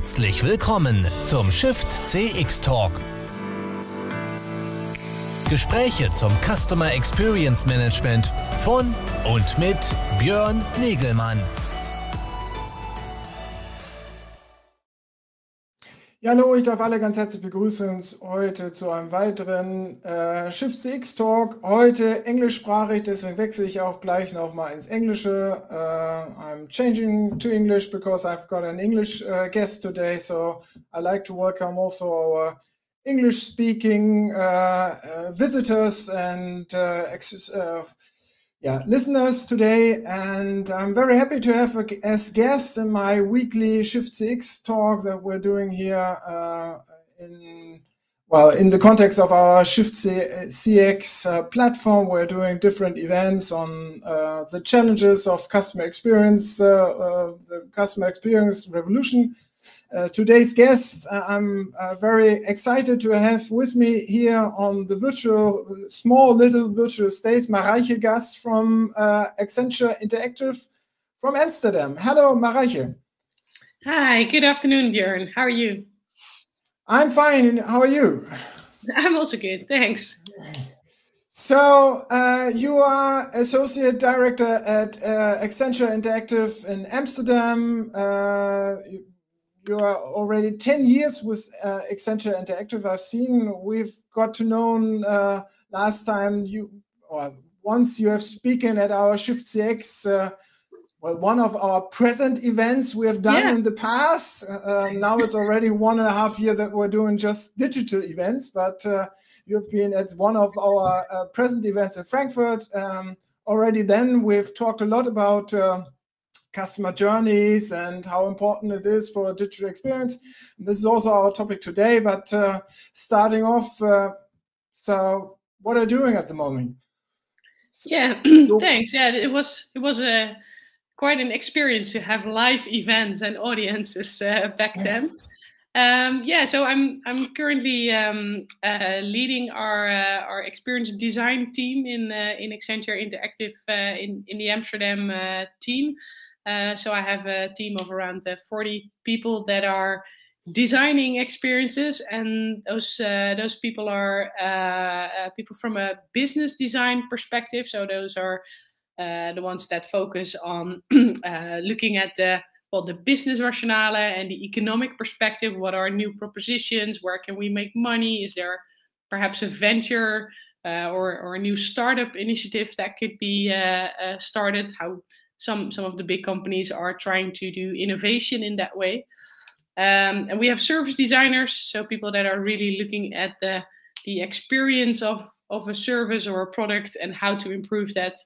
Herzlich willkommen zum Shift CX Talk. Gespräche zum Customer Experience Management von und mit Björn Negelmann. Ja, hallo, ich darf alle ganz herzlich begrüßen heute zu einem weiteren äh, Shift CX Talk. Heute englischsprachig, deswegen wechsle ich auch gleich nochmal ins Englische. Uh, I'm changing to English because I've got an English uh, guest today, so I like to welcome also our English speaking uh, visitors and yeah, listeners today, and I'm very happy to have a, as guest in my weekly Shift CX talk that we're doing here uh, in well in the context of our Shift CX uh, platform. We're doing different events on uh, the challenges of customer experience, uh, uh, the customer experience revolution uh, today's guest, uh, I'm uh, very excited to have with me here on the virtual, small little virtual stage, Marije Gast from uh, Accenture Interactive from Amsterdam. Hello, Marije. Hi, good afternoon, Björn. How are you? I'm fine. How are you? I'm also good. Thanks. So uh, you are associate director at uh, Accenture Interactive in Amsterdam. Uh, you are already 10 years with uh, Accenture Interactive. I've seen we've got to know uh, last time you, or once you have spoken at our Shift CX, uh, well, one of our present events we have done yeah. in the past. Uh, now it's already one and a half year that we're doing just digital events, but uh, you have been at one of our uh, present events in Frankfurt. Um, already then we've talked a lot about customer journeys and how important it is for a digital experience. This is also our topic today, but uh, starting off, uh, so what are you doing at the moment? Yeah, thanks. Yeah, it was it was a quite an experience to have live events and audiences uh, back then. Um, yeah, so I'm I'm currently um, uh, leading our uh, our experience design team in uh, in Accenture Interactive uh, in in the Amsterdam uh, team. Uh, so I have a team of around uh, 40 people that are designing experiences, and those uh, those people are uh, uh, people from a business design perspective. So those are the ones that focus on looking at the well the business rationale and the economic perspective. What are new propositions? Where can we make money? Is there perhaps a venture or or a new startup initiative that could be started? How some some of the big companies are trying to do innovation in that way. Um, and we have service designers, so people that are really looking at the the experience of of a service or a product and how to improve that.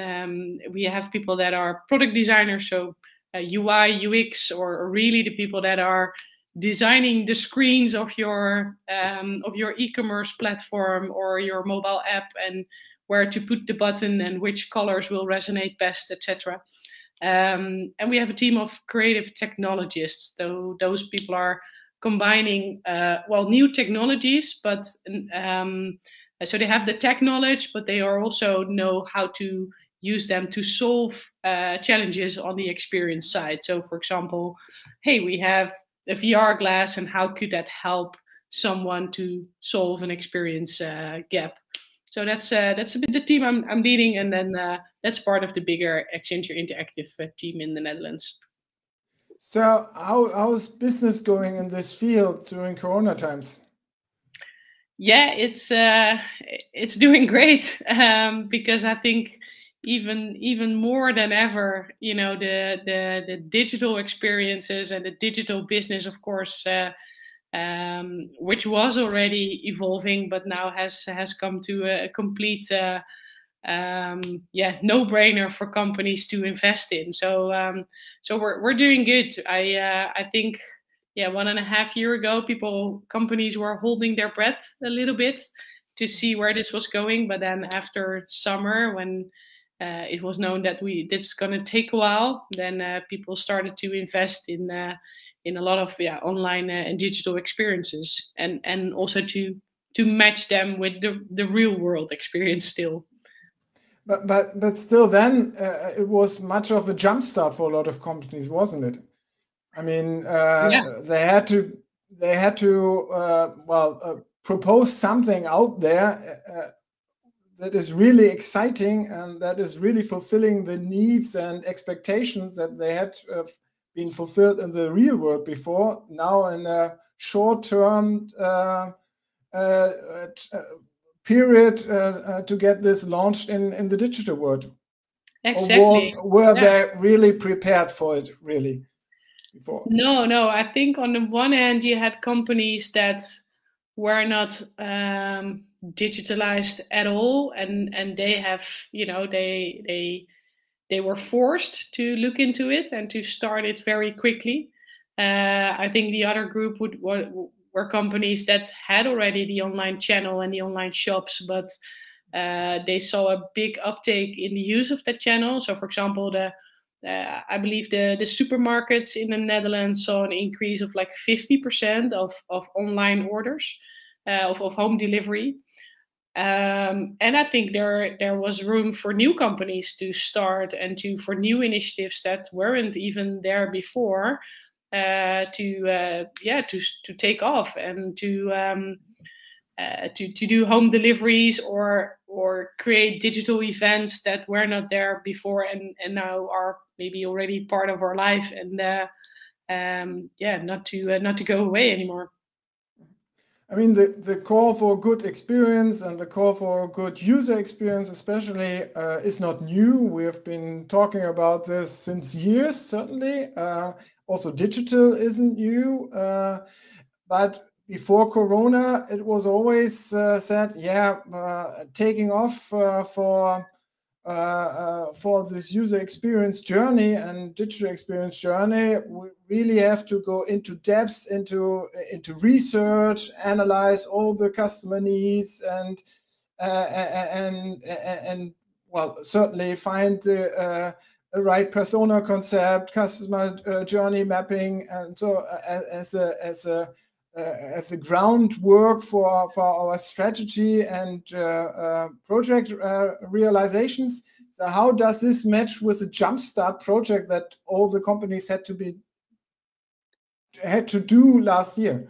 Um, we have people that are product designers, so uh, UI, UX, or really the people that are designing the screens of your um, of your e-commerce platform or your mobile app and where to put the button and which colors will resonate best, etc. Um, and we have a team of creative technologists. So those people are combining uh, well new technologies, but um, so they have the tech knowledge, but they are also know how to use them to solve uh, challenges on the experience side. So, for example, hey, we have a VR glass, and how could that help someone to solve an experience uh, gap? So that's uh, that's a bit the team I'm, I'm leading, and then uh, that's part of the bigger Accenture Interactive uh, team in the Netherlands. So how how's business going in this field during Corona times? Yeah, it's uh, it's doing great um, because I think even even more than ever, you know, the the the digital experiences and the digital business, of course. Uh, um, which was already evolving, but now has has come to a, complete uh, um, yeah no brainer for companies to invest in. So um, so we're we're doing good. I uh, I think yeah one and a half year ago, people companies were holding their breath a little bit to see where this was going, but then after summer when uh, it was known that we this is going to take a while, then uh, people started to invest in uh, in a lot of yeah online uh, and digital experiences and and also to to match them with the the real world experience still but but but still then uh, it was much of a jump start for a lot of companies wasn't it I mean, uh, yeah. they had to they had to uh, well uh, propose something out there uh, that is really exciting and that is really fulfilling the needs and expectations that they had uh, been fulfilled in the real world before. Now, in a short-term uh, uh, period to get this launched in in the digital world. Exactly. Or were, were yeah. they really prepared for it? Really? before? No, no. I think on the one hand, you had companies that were not um, digitalized at all, and and they have, you know, they they they were forced to look into it and to start it very quickly. Uh, I think the other group would were, were companies that had already the online channel and the online shops, but uh, they saw a big uptake in the use of that channel. So, for example, the uh, I believe the, the supermarkets in the Netherlands saw an increase of like 50% of, of online orders uh, of, of home delivery. Um, and I think there there was room for new companies to start and to for new initiatives that weren't even there before uh, to uh, yeah to to take off and to um, uh, to to do home deliveries or or create digital events that were not there before and and now are maybe already part of our life and uh, um, yeah not to uh, not to go away anymore I mean, the, the call for good experience and the call for good user experience, especially, uh, is not new. We have been talking about this since years, certainly. Uh, also, digital isn't new. Uh, but before Corona, it was always uh, said, yeah, uh, taking off uh, for uh, uh, for this user experience journey and digital experience journey, we really have to go into depth, into into research, analyze all the customer needs, and uh, and and and well, certainly find the right persona concept, customer journey mapping, and so as a as a uh, as a groundwork for, for our strategy and uh, uh, project realizations. So how does this match with the Jumpstart project that all the companies had to be had to do last year?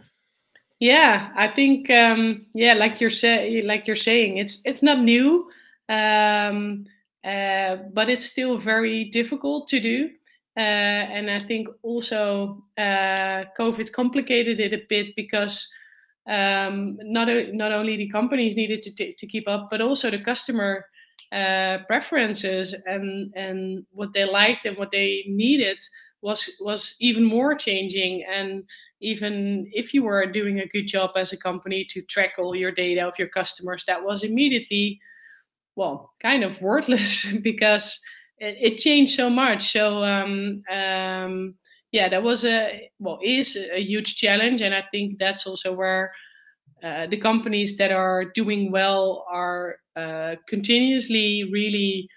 Yeah, I think um, yeah, like you're say like you're saying, it's it's not new, um, uh, but it's still very difficult to do. Uh, and I think also uh, COVID complicated it a bit because um, not not only the companies needed to to keep up, but also the customer uh, preferences and and what they liked and what they needed was was even more changing. And even if you were doing a good job as a company to track all your data of your customers, that was immediately well kind of worthless because it, it changed so much. So um, um, yeah, that was a well is a huge challenge, and I think that's also where uh, the companies that are doing well are uh, continuously really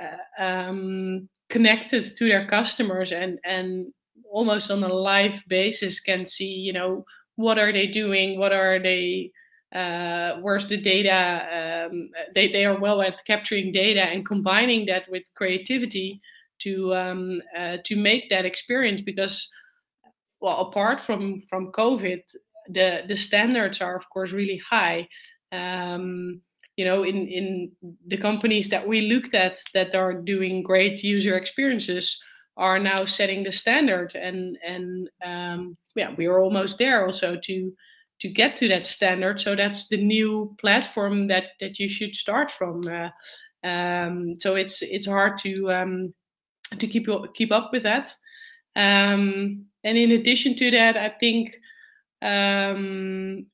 uh, um, connected to their customers and and almost on a live basis can see you know what are they doing what are they uh, where's the data um, they, they are well at capturing data and combining that with creativity to um, uh, to make that experience because well apart from from covid the the standards are of course really high. Um, you know in in the companies that we looked at that are doing great user experiences are now setting the standard and and um, yeah we are almost there also to to get to that standard. So that's the new platform that that you should start from. Uh, um, so it's it's hard to um, to keep keep up with that. Um, and in addition to that, I think um,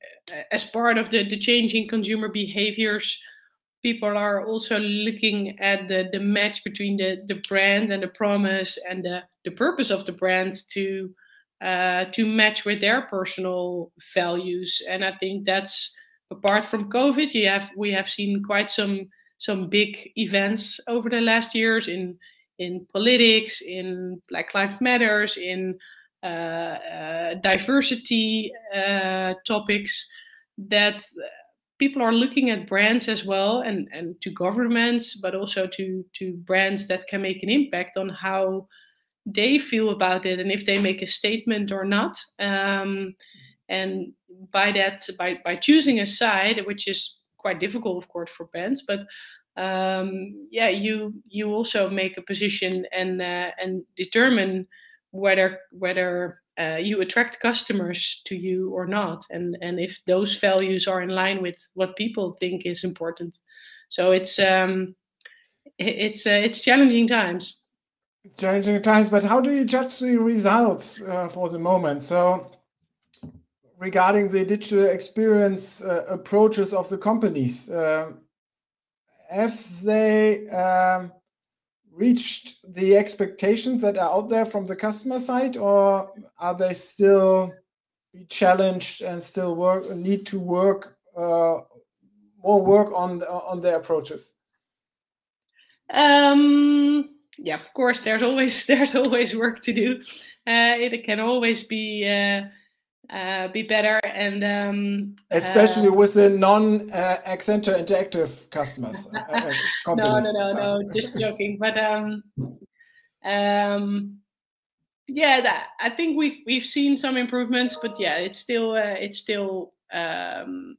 as part of the, the changing consumer behaviors, people are also looking at the, the match between the, the brand and the promise and the, the purpose of the brand to uh, to match with their personal values. And I think that's apart from COVID, you have we have seen quite some some big events over the last years in in politics, in Black Lives Matters, in uh, uh, diversity uh, topics that people are looking at brands as well and, and to governments, but also to, to brands that can make an impact on how they feel about it and if they make a statement or not. Um, and by that, by by choosing a side, which is quite difficult, of course, for brands, but um, yeah, you you also make a position and uh, and determine whether whether uh, you attract customers to you or not, and and if those values are in line with what people think is important. So it's um, it's uh, it's challenging times. Challenging times, but how do you judge the results uh, for the moment? So regarding the digital experience uh, approaches of the companies, uh, have they um, reached the expectations that are out there from the customer side, or are they still challenged and still work need to work uh, more work on on their approaches? Um, yeah, of course. There's always there's always work to do. Uh, it can always be uh, uh, be better and um, especially uh, with the non uh, Accenture interactive customers. No, no, no, no, just joking. But um, um, yeah, that, I think we've we've seen some improvements, but yeah, it's still uh, it's still um,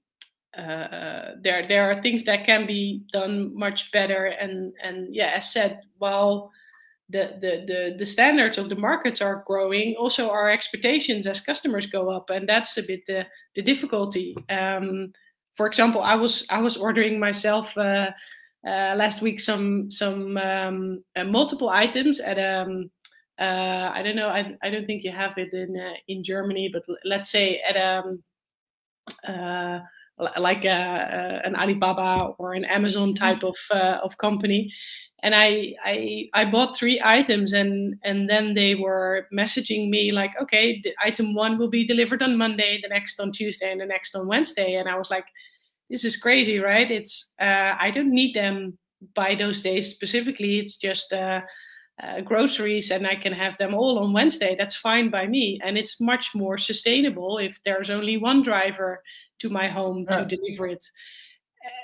there there are things that can be done much better, and and yeah, as said, while the, the, the, the standards of the markets are growing, also our expectations as customers go up, and that's a bit the, the difficulty. Um, for example, I was I was ordering myself uh, uh, last week some some um, uh, multiple items at um uh, I don't know I, I don't think you have it in uh, in Germany, but let's say at um uh, like a, an Alibaba or an Amazon mm-hmm. type of of company, and I, I I bought three items and and then they were messaging me like okay the item one will be delivered on Monday the next on Tuesday and the next on Wednesday. And I was like this is crazy right? It's uh, I don't need them by those days specifically. It's just uh, uh, groceries and I can have them all on Wednesday. That's fine by me. And it's much more sustainable if there's only one driver to my home yeah. to deliver it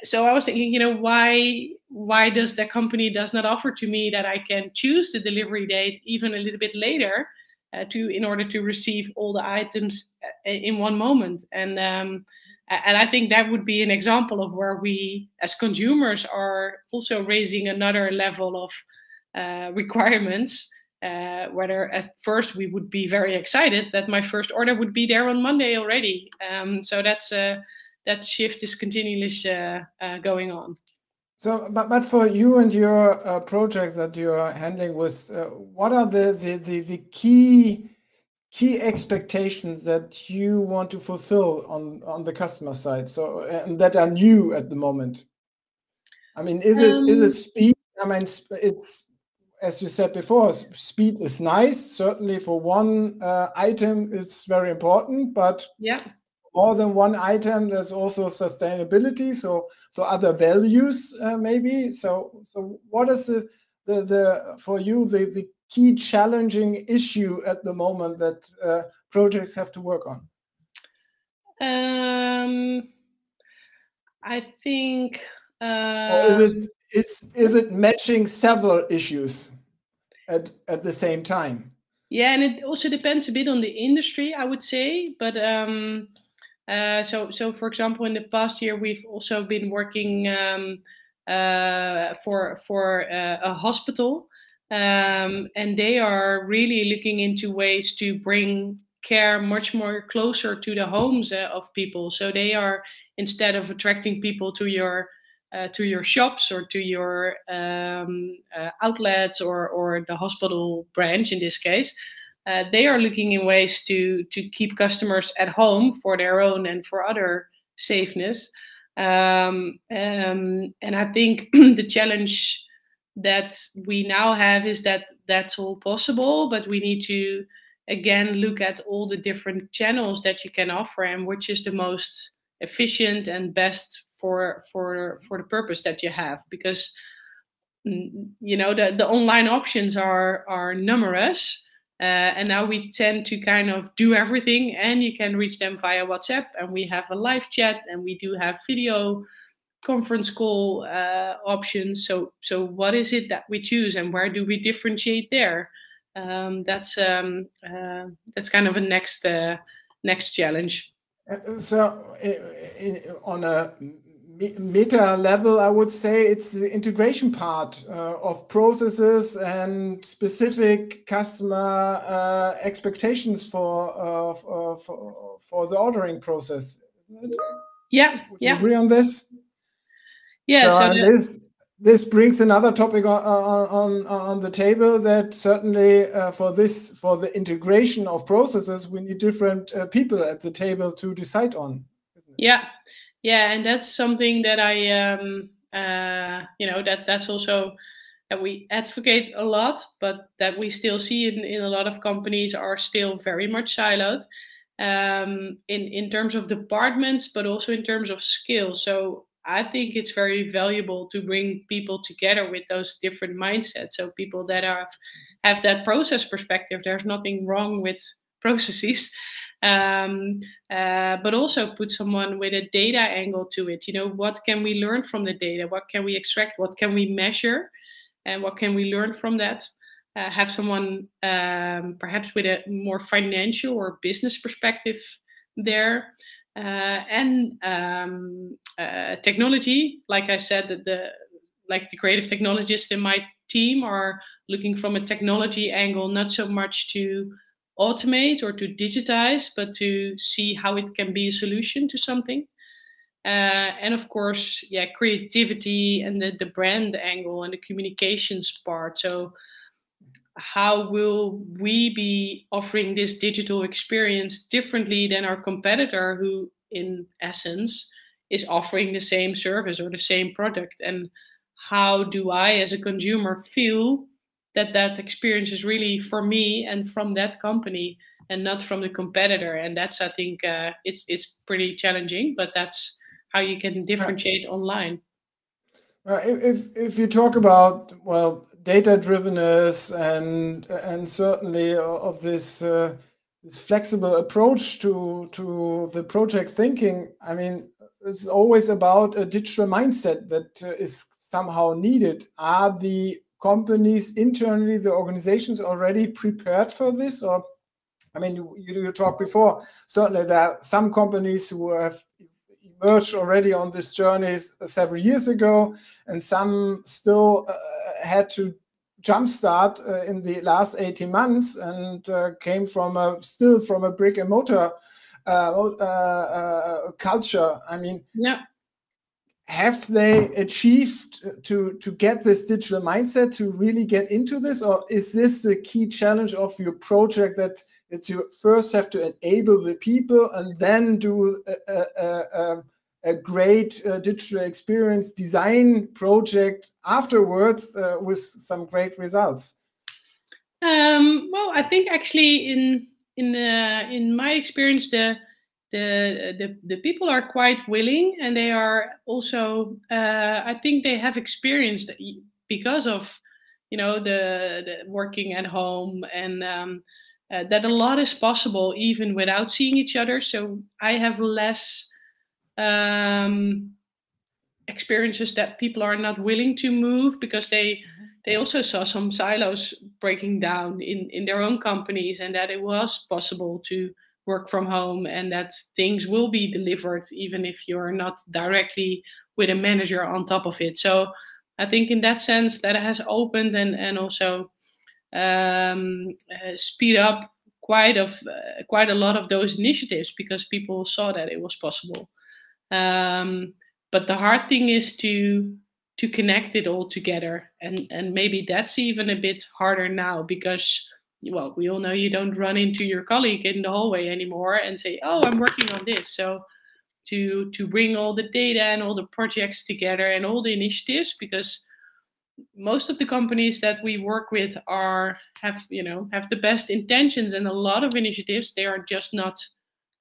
so I was thinking, you know, why why does the company does not offer to me that I can choose the delivery date even a little bit later uh, to in order to receive all the items uh, in one moment and um, and I think that would be an example of where we as consumers are also raising another level of uh, requirements. Uh, whether at first we would be very excited that my first order would be there on Monday already. Um, so that's uh, that shift is continuously uh, uh, going on. So, but, but for you and your uh, projects that you are handling with, uh, what are the, the, the, the, key key expectations that you want to fulfill on, on the customer side? So, and that are new at the moment. I mean, is it um, is it um, speed? I mean, it's as you said before, speed is nice. Certainly, for one uh, item, it's very important. But yeah, more than one item. There's also sustainability. So for other values, uh, maybe. So so what is the the, the for you the, the key challenging issue at the moment that uh, projects have to work on? Um, I think. Uh, or is it is is it matching several issues at at the same time? Yeah, and it also depends a bit on the industry, I would say. But um, uh, so, so for example, in the past year, we've also been working um, uh, for for uh, a hospital, um, and they are really looking into ways to bring care much more closer to the homes uh, of people. So they are instead of attracting people to your uh, to your shops or to your um, outlets or or the hospital branch in this case uh, they are looking in ways to to keep customers at home for their own and for other safeness. Um, um, and I think the challenge that we now have is that that's all possible, but we need to again look at all the different channels that you can offer and which is the most efficient and best for for for the purpose that you have because mm, you know the, the online options are are numerous uh, and now we tend to kind of do everything, and you can reach them via WhatsApp, and we have a live chat, and we do have video conference call uh, options. So, so what is it that we choose, and where do we differentiate there? um, that's um, uh, that's kind of a next uh, next challenge. Uh, so, on a meta level, I would say it's the integration part uh, of processes and specific customer uh, expectations for, uh, for, for the ordering process? Yeah, would yeah. agree on this? Yeah. So, so this this brings another topic on, on, on the table that certainly uh, for this for the integration of processes we need different uh, people at the table to decide on yeah yeah and that's something that i um uh you know that that's also that we advocate a lot but that we still see in, in a lot of companies are still very much siloed um in in terms of departments but also in terms of skills so I think it's very valuable to bring people together with those different mindsets. So people that are have that process perspective. There's nothing wrong with processes, um, uh, but also put someone with a data angle to it. You know, what can we learn from the data? What can we extract? What can we measure? And what can we learn from that? Uh, have someone um, perhaps with a more financial or business perspective there uh, and um, uh, technology. Like I said, the, the like the creative technologists in my team are looking from a technology angle, not so much to automate or to digitize, but to see how it can be a solution to something. Uh, and of course, yeah, creativity and the, the brand angle and the communications part. So how will we be offering this digital experience differently than our competitor who in essence is offering the same service or the same product and how do i as a consumer feel that that experience is really for me and from that company and not from the competitor. And that's i think uh, it's it's pretty challenging but that's how you can differentiate online. Uh, if if you talk about well data drivenness and and certainly of this uh, this flexible approach to to the project thinking i mean it's always about a digital mindset that uh, is somehow needed. Are the companies internally the organizations already prepared for this or i mean you, you talked before certainly there are some companies who have emerged already on this journey several years ago and some still uh, had to jumpstart uh, in the last 18 months and uh, came from a still from a brick and mortar uh, uh, uh, culture. I mean, yeah. Have they achieved to to get this digital mindset to really get into this, or is this the key challenge of your project that that you first have to enable the people and then do a, a, a, a great uh, digital experience design project afterwards uh, with some great results? Um, well, I think actually in in uh, in my experience, the, the the the people are quite willing, and they are also. Uh, I think they have experienced because of you know the, the working at home and. Um, uh, that a lot is possible even without seeing each other. So I have less um, experiences that people are not willing to move because they mm-hmm. they also saw some silos breaking down in in their own companies and that it was possible to work from home and that things will be delivered even if you're not directly with a manager on top of it. So i think in that sense that has opened and and also um, uh, speed up quite of uh, quite a lot of those initiatives because people saw that it was possible. Um, but the hard thing is to to connect it all together, and and maybe that's even a bit harder now because well, we all know you don't run into your colleague in the hallway anymore and say, "Oh, I'm working on this." So to to bring all the data and all the projects together and all the initiatives because most of the companies that we work with are have you know have the best intentions and a lot of initiatives they are just not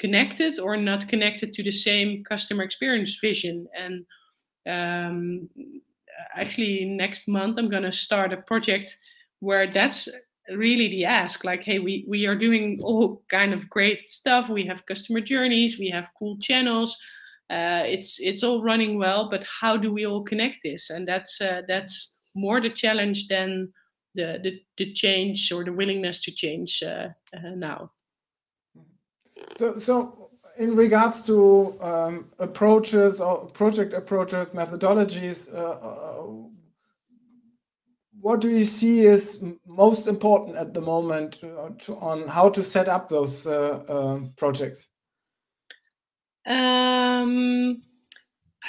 connected or not connected to the same customer experience vision. And um, actually, next month I'm going to start a project where that's really the ask like hey we we are doing all kind of great stuff. We have customer journeys. We have cool channels. Uh, it's it's all running well but how do we all connect this? And that's uh, that's more the challenge than the, the the change or the willingness to change uh, uh, now. So so in regards to um, approaches or project approaches, methodologies, uh, uh what do you see is most important at the moment uh, to, on how to set up those uh, uh, projects? Um,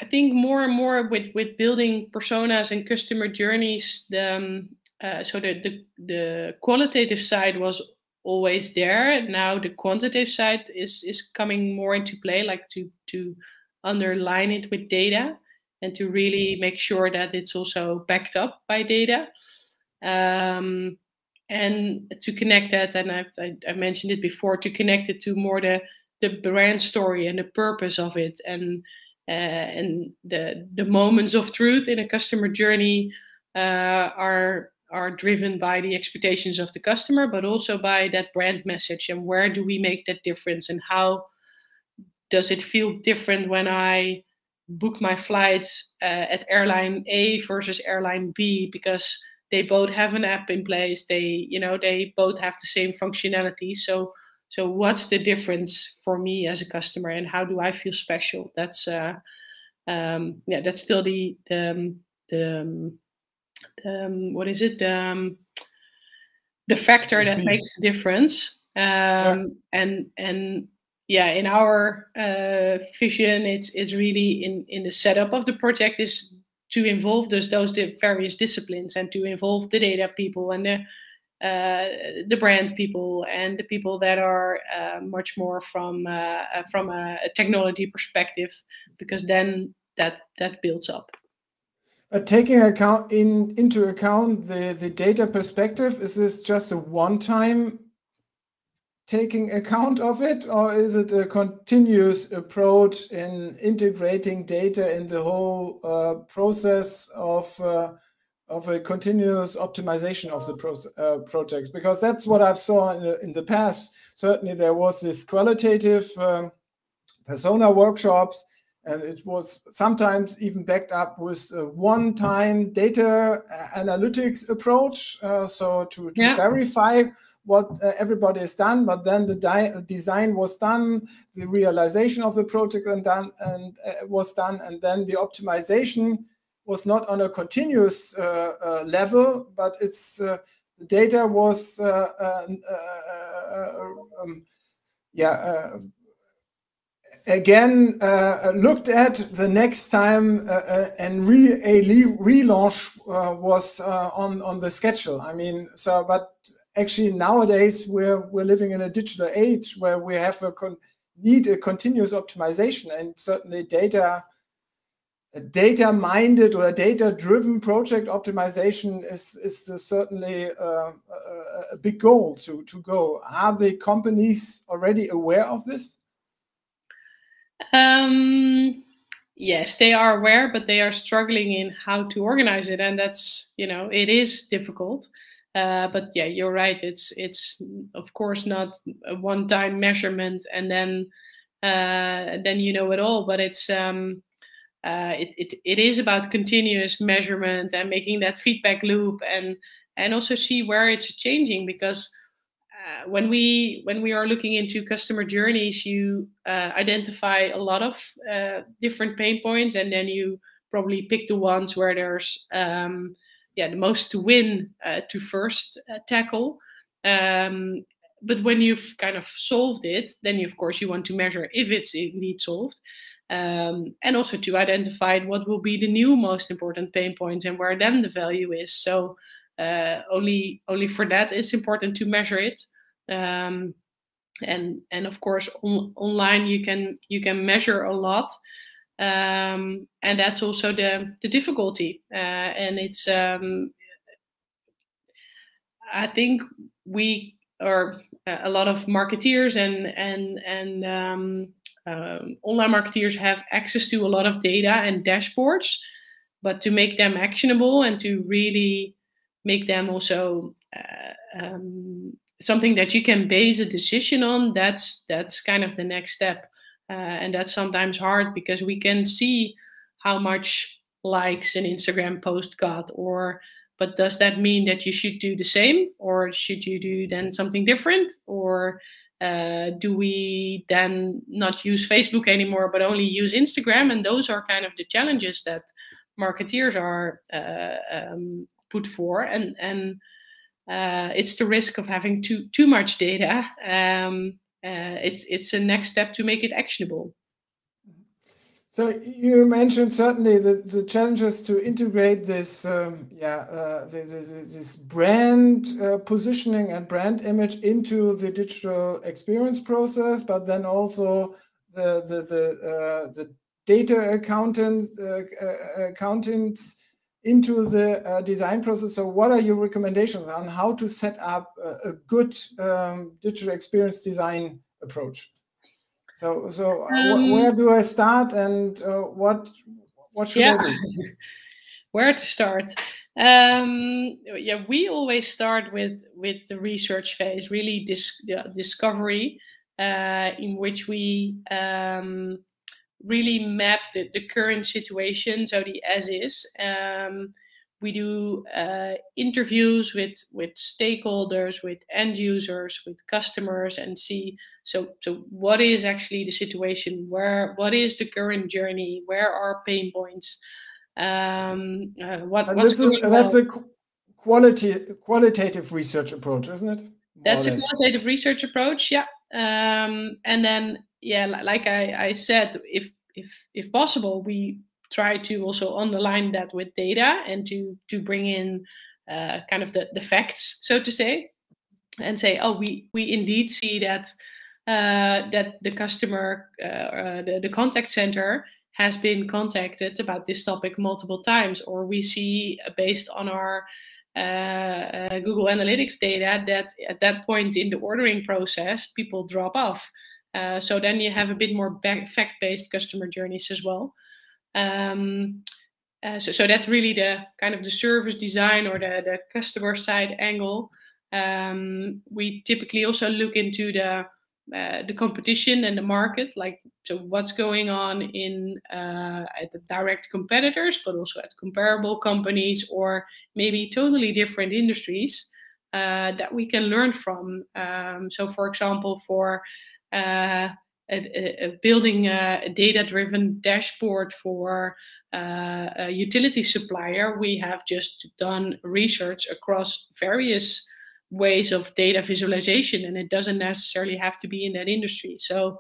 I think more and more with with building personas and customer journeys, the um, uh, so the, the the qualitative side was always there. Now the quantitative side is is coming more into play, like to to underline it with data and to really make sure that it's also backed up by data. Um, and to connect that, and I, I, I, mentioned it before, to connect it to more the the brand story and the purpose of it, and uh, and the the moments of truth in a customer journey uh, are are driven by the expectations of the customer, but also by that brand message and where do we make that difference and how does it feel different when I book my flights uh, at airline A versus airline B because they both have an app in place. They you know they both have the same functionality. So so what's the difference for me as a customer and how do i feel special? That's uh um yeah that's still the the um, the, um, the um, what is it? Um the factor that makes a difference. Um yeah. and and yeah in our uh, vision it's it's really in in the setup of the project is to involve those those various disciplines and to involve the data people and the uh, the brand people and the people that are uh, much more from uh, uh from a, a, technology perspective because then that that builds up. Uh, taking account in into account the the data perspective is this just a one time taking account of it, or is it a continuous approach in integrating data in the whole uh, process of uh, of a continuous optimization of the pro uh, projects? Because that's what I've saw in the, in the past. Certainly, there was this qualitative um, persona workshops, and it was sometimes even backed up with a one-time data uh, analytics approach. Uh, so to, to yeah. verify what uh, everybody has done, but then the design was done, the realization of the project and done and uh, was done, and then the optimization was not on a continuous uh, uh level, but it's uh, the data was uh, um, yeah again uh, looked at the next time uh, uh, and re a relaunch was on on the schedule. I mean, so but actually nowadays we're we're living in a digital age where we have a need a continuous optimization and certainly data data minded or data driven project optimization is is certainly uh, a, a, big goal to to go. Are the companies already aware of this? Um yes they are aware but they are struggling in how to organize it and that's you know it is difficult uh, but yeah, you're right. It's it's of course not a one-time measurement and then uh, then you know it all. But it's um, uh, it, it it is about continuous measurement and making that feedback loop and and also see where it's changing because uh, when we when we are looking into customer journeys, you uh, identify a lot of different pain points and then you probably pick the ones where there's um, yeah the most to win uh, to first uh, tackle. Um, but when you've kind of solved it, then you, of course you want to measure if it's indeed solved, um, and also to identify what will be the new most important pain points and where then the value is. So uh, only only for that it's important to measure it. Um, and and of course on, online you can you can measure a lot um, and that's also the the difficulty uh, and it's um, i think we or a lot of marketeers and and and um, um, online marketeers have access to a lot of data and dashboards but to make them actionable and to really make them also uh, um, something that you can base a decision on that's that's kind of the next step. uh, and that's sometimes hard because we can see how much likes an Instagram post got or but does that mean that you should do the same? Or should you do then something different? Or uh, do we then not use facebook anymore but only use instagram? And those are kind of the challenges that marketeers are uh, um, put for. And and uh, it's the risk of having too too much data. Um, uh, it's it's a next step to make it actionable. So you mentioned certainly the, the challenges to integrate this, um, yeah, uh, this, this, brand uh, positioning and brand image into the digital experience process, but then also the the the, uh, the data accountants uh, uh, accountants into the uh, design process. So, what are your recommendations on how to set up a, a good um, digital experience design approach? So, so uh, um, where do I start, and uh, what what should yeah. I do? where to start? Um, yeah, we always start with with the research phase, really dis- discovery, uh, in which we um, really map the, the current situation, so the as is. Um, we do uh, interviews with with stakeholders, with end users, with customers, and see so so what is actually the situation? Where what is the current journey? Where are pain points? Um, uh, what and what's is, that's a quality qualitative research approach, isn't it? More that's a qualitative research approach, yeah. Um, and then yeah, like I, I said, if if if possible, we try to also underline that with data and to to bring in uh, kind of the, the facts, so to say, and say, oh, we we indeed see that uh, that the customer, uh, uh, the, the contact center has been contacted about this topic multiple times, or we see uh, based on our uh, Google Analytics data that at that point in the ordering process, people drop off. Uh, so then you have a bit more fact-based customer journeys as well. Um, uh, so, so that's really the kind of the service design or the, the customer side angle. Um, we typically also look into the uh, the competition and the market, like so what's going on in uh, at the direct competitors, but also at comparable companies or maybe totally different industries uh, that we can learn from. Um, so, for example, for a, a building a data-driven dashboard for uh, a utility supplier, we have just done research across various ways of data visualization, and it doesn't necessarily have to be in that industry. So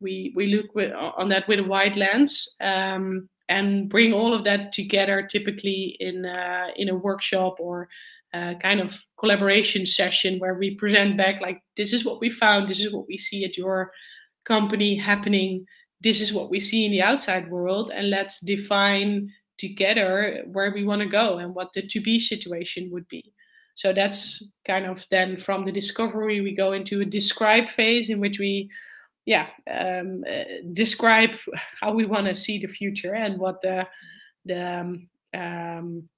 we we look with, on that with a wide lens um, and bring all of that together, typically in uh, in a workshop or kind of collaboration session where we present back like this is what we found, this is what we see at your company happening, this is what we see in the outside world, and let's define together where we want to go and what the to be situation would be. So that's kind of then from the discovery, we go into a describe phase in which we, yeah, um, uh, describe how we want to see the future and what the the um, um,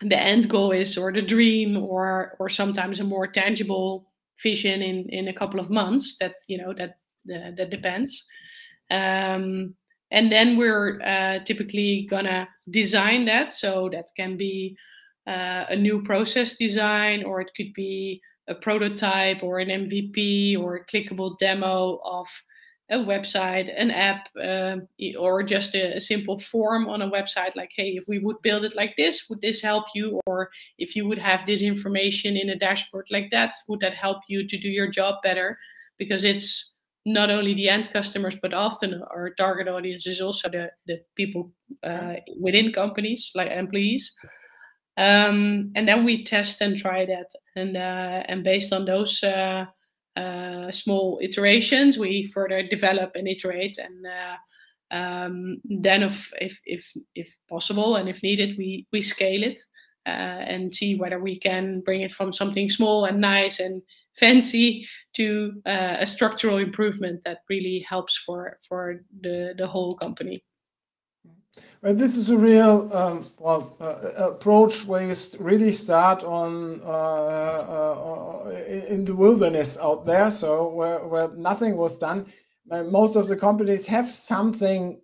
the end goal is, or the dream, or or sometimes a more tangible vision in in a couple of months. That you know that uh, that depends. Um, and then we're uh, typically gonna design that so that can be uh, a new process design, or it could be a prototype or an MVP or a clickable demo of a website, an app, uh, or just a, a, simple form on a website like, hey, if we would build it like this, would this help you? Or if you would have this information in a dashboard like that, would that help you to do your job better? Because it's not only the end customers, but often our target audience is also the, the people uh, within companies, like employees. Um, and then we test and try that, and uh, and based on those uh, uh, small iterations, we further develop and iterate, and uh, um, then if, if if if possible and if needed, we we scale it uh, and see whether we can bring it from something small and nice and fancy to uh, a structural improvement that really helps for for the the whole company. Well, this is a real um, well uh, approach where you really start on uh, uh, uh in the wilderness out there, so where, where nothing was done. most of the companies have something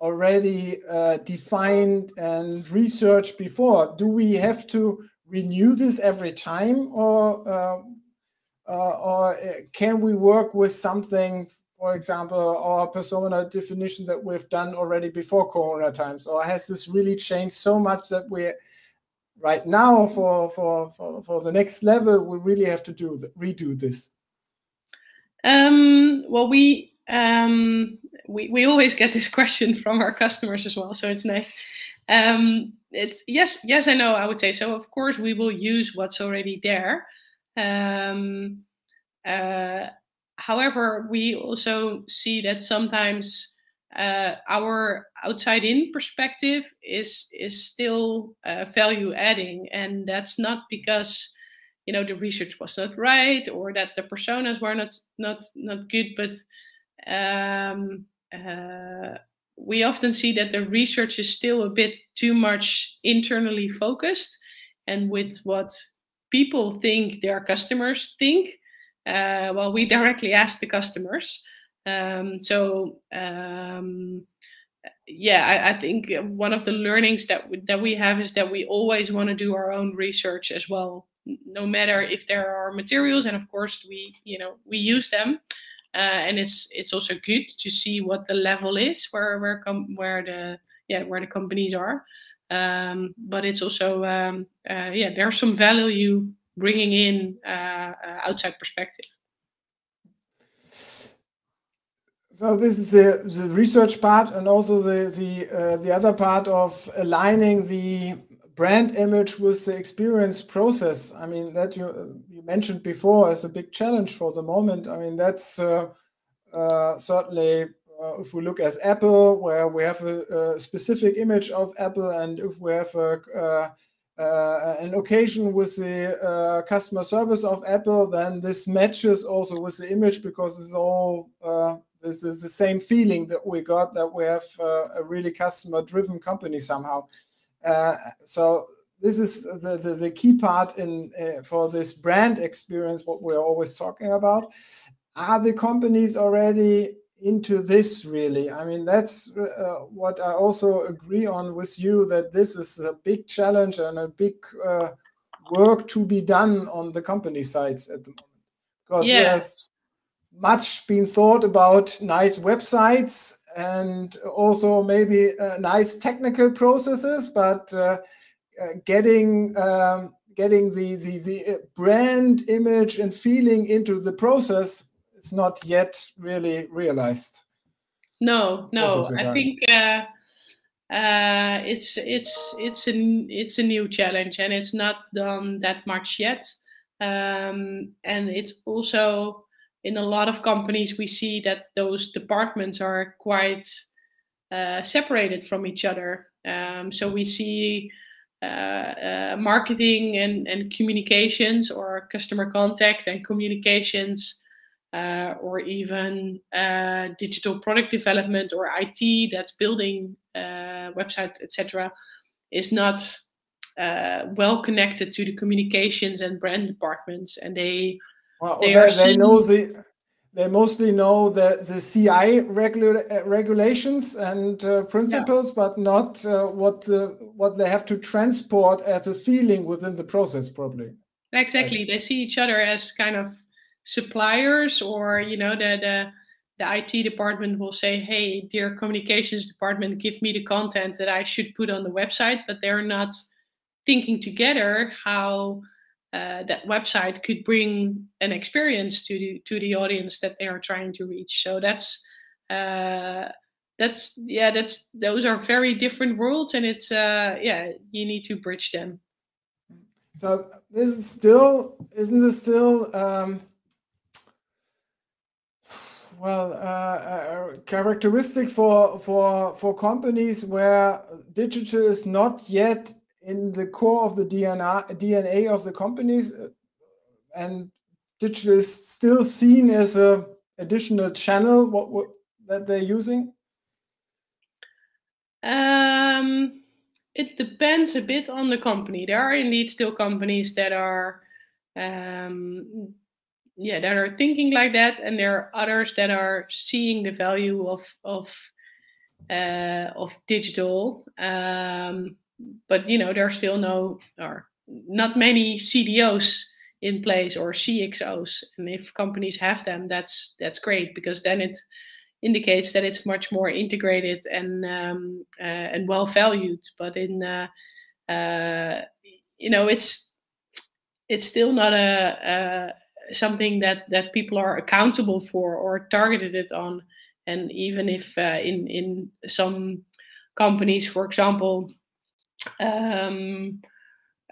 already uh, defined and researched before. Do we have to renew this every time, or uh, uh, or uh, can we work with something? For example, our persona definitions that we've done already before Corona times, or has this really changed so much that we're right now for for for, for the next level we really have to do redo this? Um, well, we um, we, we always get this question from our customers as well, so it's nice. Um, it's yes, yes, I know. I would say so. Of course, we will use what's already there. Um, uh, however, we also see that sometimes uh, our outside-in perspective is is still uh, value adding, and that's not because you know the research was not right or that the personas were not not not good, but um, uh, we often see that the research is still a bit too much internally focused and with what people think their customers think uh, well we directly ask the customers. Um, so um, yeah I, I, think one of the learnings that we, that we have is that we always want to do our own research as well no matter if there are materials and of course we you know we use them. Uh, and it's it's also good to see what the level is where where com- where the yeah where the companies are. Um, but it's also um, uh, yeah there's some value bringing in uh, uh, outside perspective so this is the, the research part and also the the uh, the other part of aligning the brand image with the experience process. I mean, that you, you mentioned before as a big challenge for the moment. I mean, that's uh, certainly uh, if we look as Apple, where we have a, a, specific image of Apple, and if we have a, uh, uh, an occasion with the uh, customer service of Apple, then this matches also with the image because it's all this is the same feeling that we got that we have a really customer driven company somehow. Uh, so this is the, the, the, key part in uh, for this brand experience what we're always talking about are the companies already into this really i mean that's uh, what i also agree on with you that this is a big challenge and a big uh, work to be done on the company sides at the moment because yeah. there's much been thought about nice websites and also maybe uh, nice technical processes, but uh, uh, getting um, getting the, the the uh, brand image and feeling into the process is not yet really realized. No, no, I think uh, uh, it's it's it's a it's a new challenge and it's not done that much yet, um, and it's also in a lot of companies we see that those departments are quite uh, separated from each other. Um, so we see uh, uh, marketing and, and communications or customer contact and communications uh, or even uh, digital product development or IT that's building uh, website etc is not well connected to the communications and brand departments and they well, they, they, they know the they mostly know the, the CI regula uh, regulations and uh, principles, yeah. but not uh, what the what they have to transport as a feeling within the process, probably. Exactly, they see each other as kind of suppliers, or you know, the the the IT department will say, "Hey, dear communications department, give me the content that I should put on the website," but they're not thinking together how uh, that website could bring an experience to the to the audience that they are trying to reach. So that's uh, that's yeah that's those are very different worlds, and it's uh, yeah you need to bridge them. So this is still isn't this still um, well uh, characteristic for for for companies where digital is not yet in the core of the DNA, DNA of the companies, uh, and digital is still seen as a additional channel what, what that they're using? Um, it depends a bit on the company. There are indeed still companies that are, um, yeah, that are thinking like that, and there are others that are seeing the value of of uh, of digital. Um, but you know, there are still no or not many CDOs in place or CXOs. And if companies have them, that's that's great because then it indicates that it's much more integrated and um, uh, and well valued. But in uh, uh, you know, it's it's still not a, a, something that that people are accountable for or targeted it on. And even if uh, in in some companies, for example, um,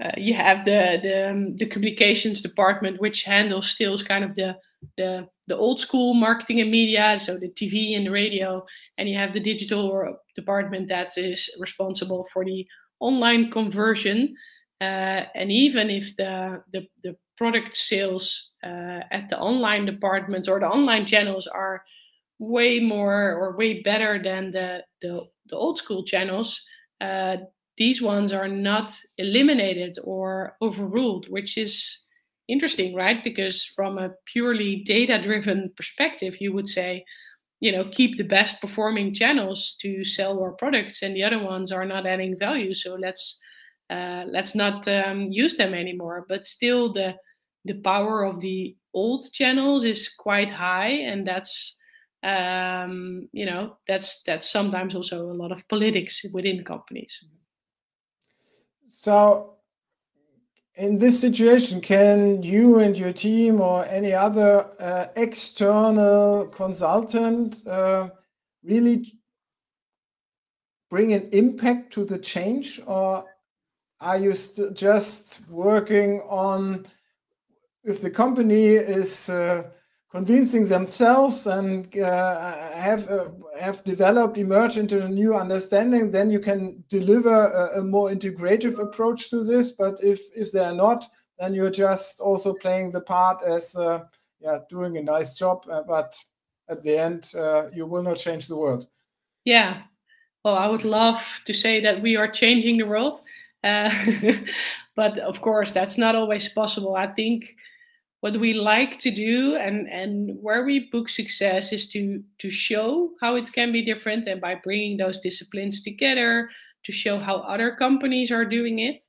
uh, you have the the, um, the communications department, which handles still kind of the the the old school marketing and media, so the TV and the radio, and you have the digital department that is responsible for the online conversion. Uh, and even if the the, the product sales uh, at the online department or the online channels are way more or way better than the the, the old school channels, uh, these ones are not eliminated or overruled, which is interesting, right? Because from a purely data driven perspective, you would say, you know, keep the best performing channels to sell our products, and the other ones are not adding value. So let's uh, let's not um, use them anymore. But still, the the power of the old channels is quite high, and that's um, you know that's that's sometimes also a lot of politics within companies. So, in this situation, can you and your team or any other uh, external consultant uh, really bring an impact to the change, or are you just working on if the company is uh, convincing themselves and uh, have uh, have developed emerged into a new understanding then you can deliver a, a, more integrative approach to this. But if if they're not then you're just also playing the part as uh, yeah doing a nice job uh, but at the end uh, you will not change the world. Yeah. Well i would love to say that we are changing the world. But of course that's not always possible. I think what we like to do and and where we book success is to to show how it can be different and by bringing those disciplines together to show how other companies are doing it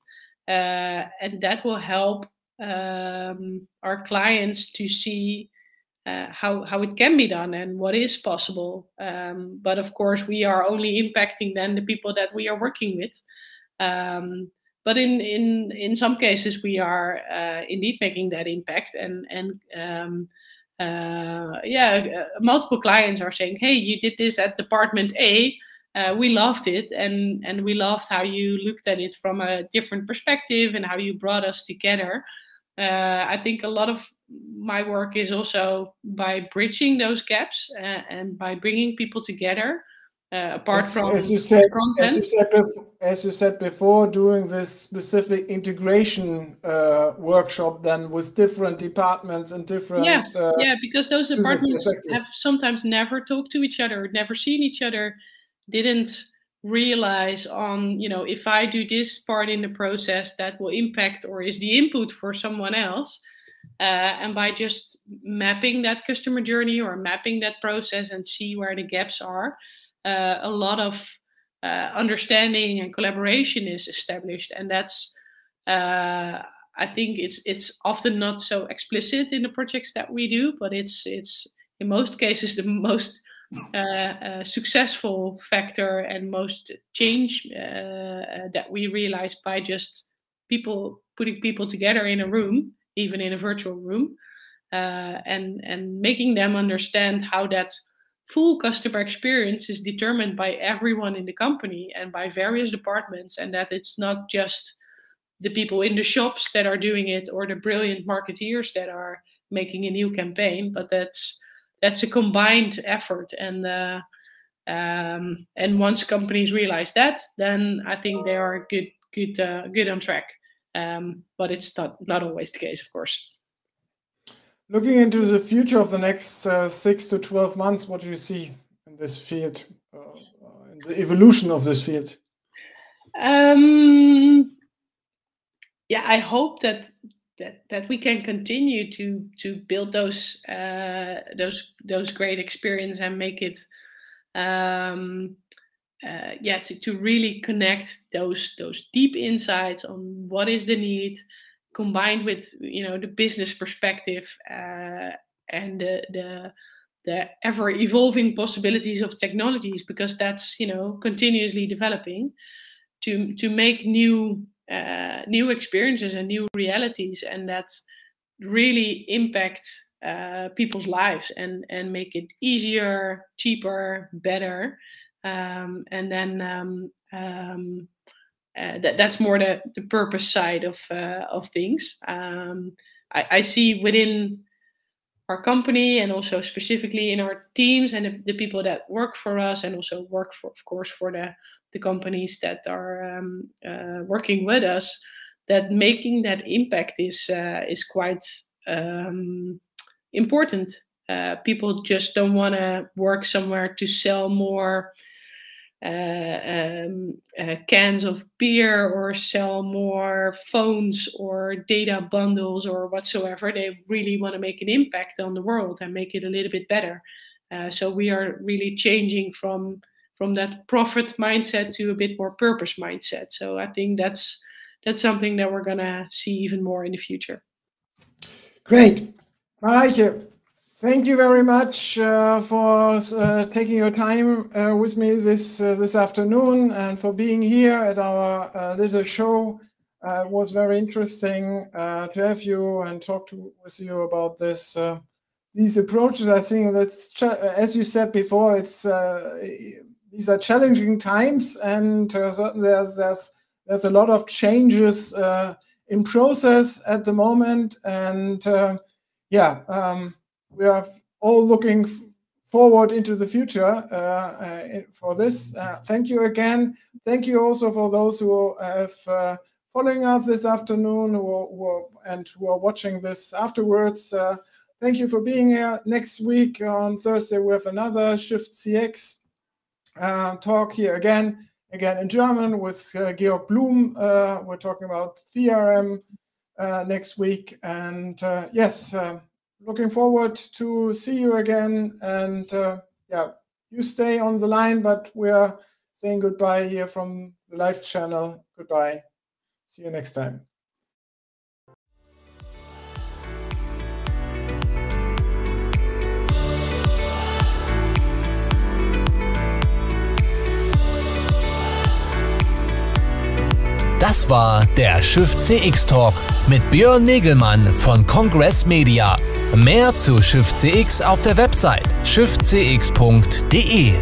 uh, and that will help um, our clients to see uh, how how it can be done and what is possible. Um, but of course we are only impacting then the people that we are working with. Um, but in in in some cases we are uh, indeed making that impact and and um, uh, yeah uh, multiple clients are saying hey you did this at department a. Uh, we loved it and and we loved how you looked at it from a different perspective and how you brought us together. Uh, i think a lot of my work is also by bridging those gaps uh, and by bringing people together uh, apart as, from as you said, as you said, before, as you said before, doing this specific integration uh, workshop then with different departments and different yeah uh, yeah because those departments have sometimes never talked to each other, never seen each other, didn't realize on you know if I do this part in the process that will impact or is the input for someone else. Uh, and by just mapping that customer journey or mapping that process and see where the gaps are, uh, a lot of uh, understanding and collaboration is established, and that's uh, I think it's it's often not so explicit in the projects that we do, but it's it's in most cases the most uh, uh, successful factor and most change uh, that we realize by just people putting people together in a room, even in a virtual room, and and making them understand how that full customer experience is determined by everyone in the company and by various departments and that it's not just the people in the shops that are doing it or the brilliant marketeers that are making a new campaign but that's that's a combined effort. And uh, um, and once companies realize that then i think they are good good uh, good on track. Um, but it's not not always the case of course Looking into the future of the next uh, six to 12 months, what do you see in this field, uh, uh, in the evolution of this field? Um, yeah, I hope that that that we can continue to to build those uh, those those great experience and make it um, uh, yeah to, to really connect those those deep insights on what is the need combined with you know the business perspective uh, and the, the the ever evolving possibilities of technologies because that's you know continuously developing to to make new uh, new experiences and new realities and that really impact uh, people's lives and and make it easier cheaper better. Um, and then um, um, that, that's more the, the purpose side of uh, of things. Um, I, I see within our company and also specifically in our teams and the, the, people that work for us and also work for of course for the the companies that are um, uh, working with us that making that impact is uh, is quite um, important. Uh, people just don't want to work somewhere to sell more uh, um, uh, cans of beer or sell more phones or data bundles or whatsoever. They really want to make an impact on the world and make it a little bit better. Uh, so we are really changing from from that profit mindset to a bit more purpose mindset. So I think that's that's something that we're gonna see even more in the future. Great, Marijke. Thank you very much uh, for uh, taking your time uh, with me this uh, this afternoon and for being here at our uh, little show. Uh, it was very interesting to have you and talk to, with you about this these approaches. I think that's as you said before. It's these are challenging times, and there's there's there's a lot of changes in process at the moment, and yeah. Um, we are all looking forward into the future uh, uh, for this. Uh, thank you again. Thank you also for those who have uh, following us this afternoon who, who and who are watching this afterwards. Uh, thank you for being here. Next week on Thursday, we have another Shift CX uh, talk here again, again in German with Georg Blum. we're talking about CRM next week. And yes, looking forward to see you again. And uh, yeah, you stay on the line, but we're saying goodbye here from the live channel. Goodbye. See you next time. Das war der Shift CX Talk mit Björn Negelmann von Congress Media. Mehr zu Shift CX auf der Website shiftcx.de.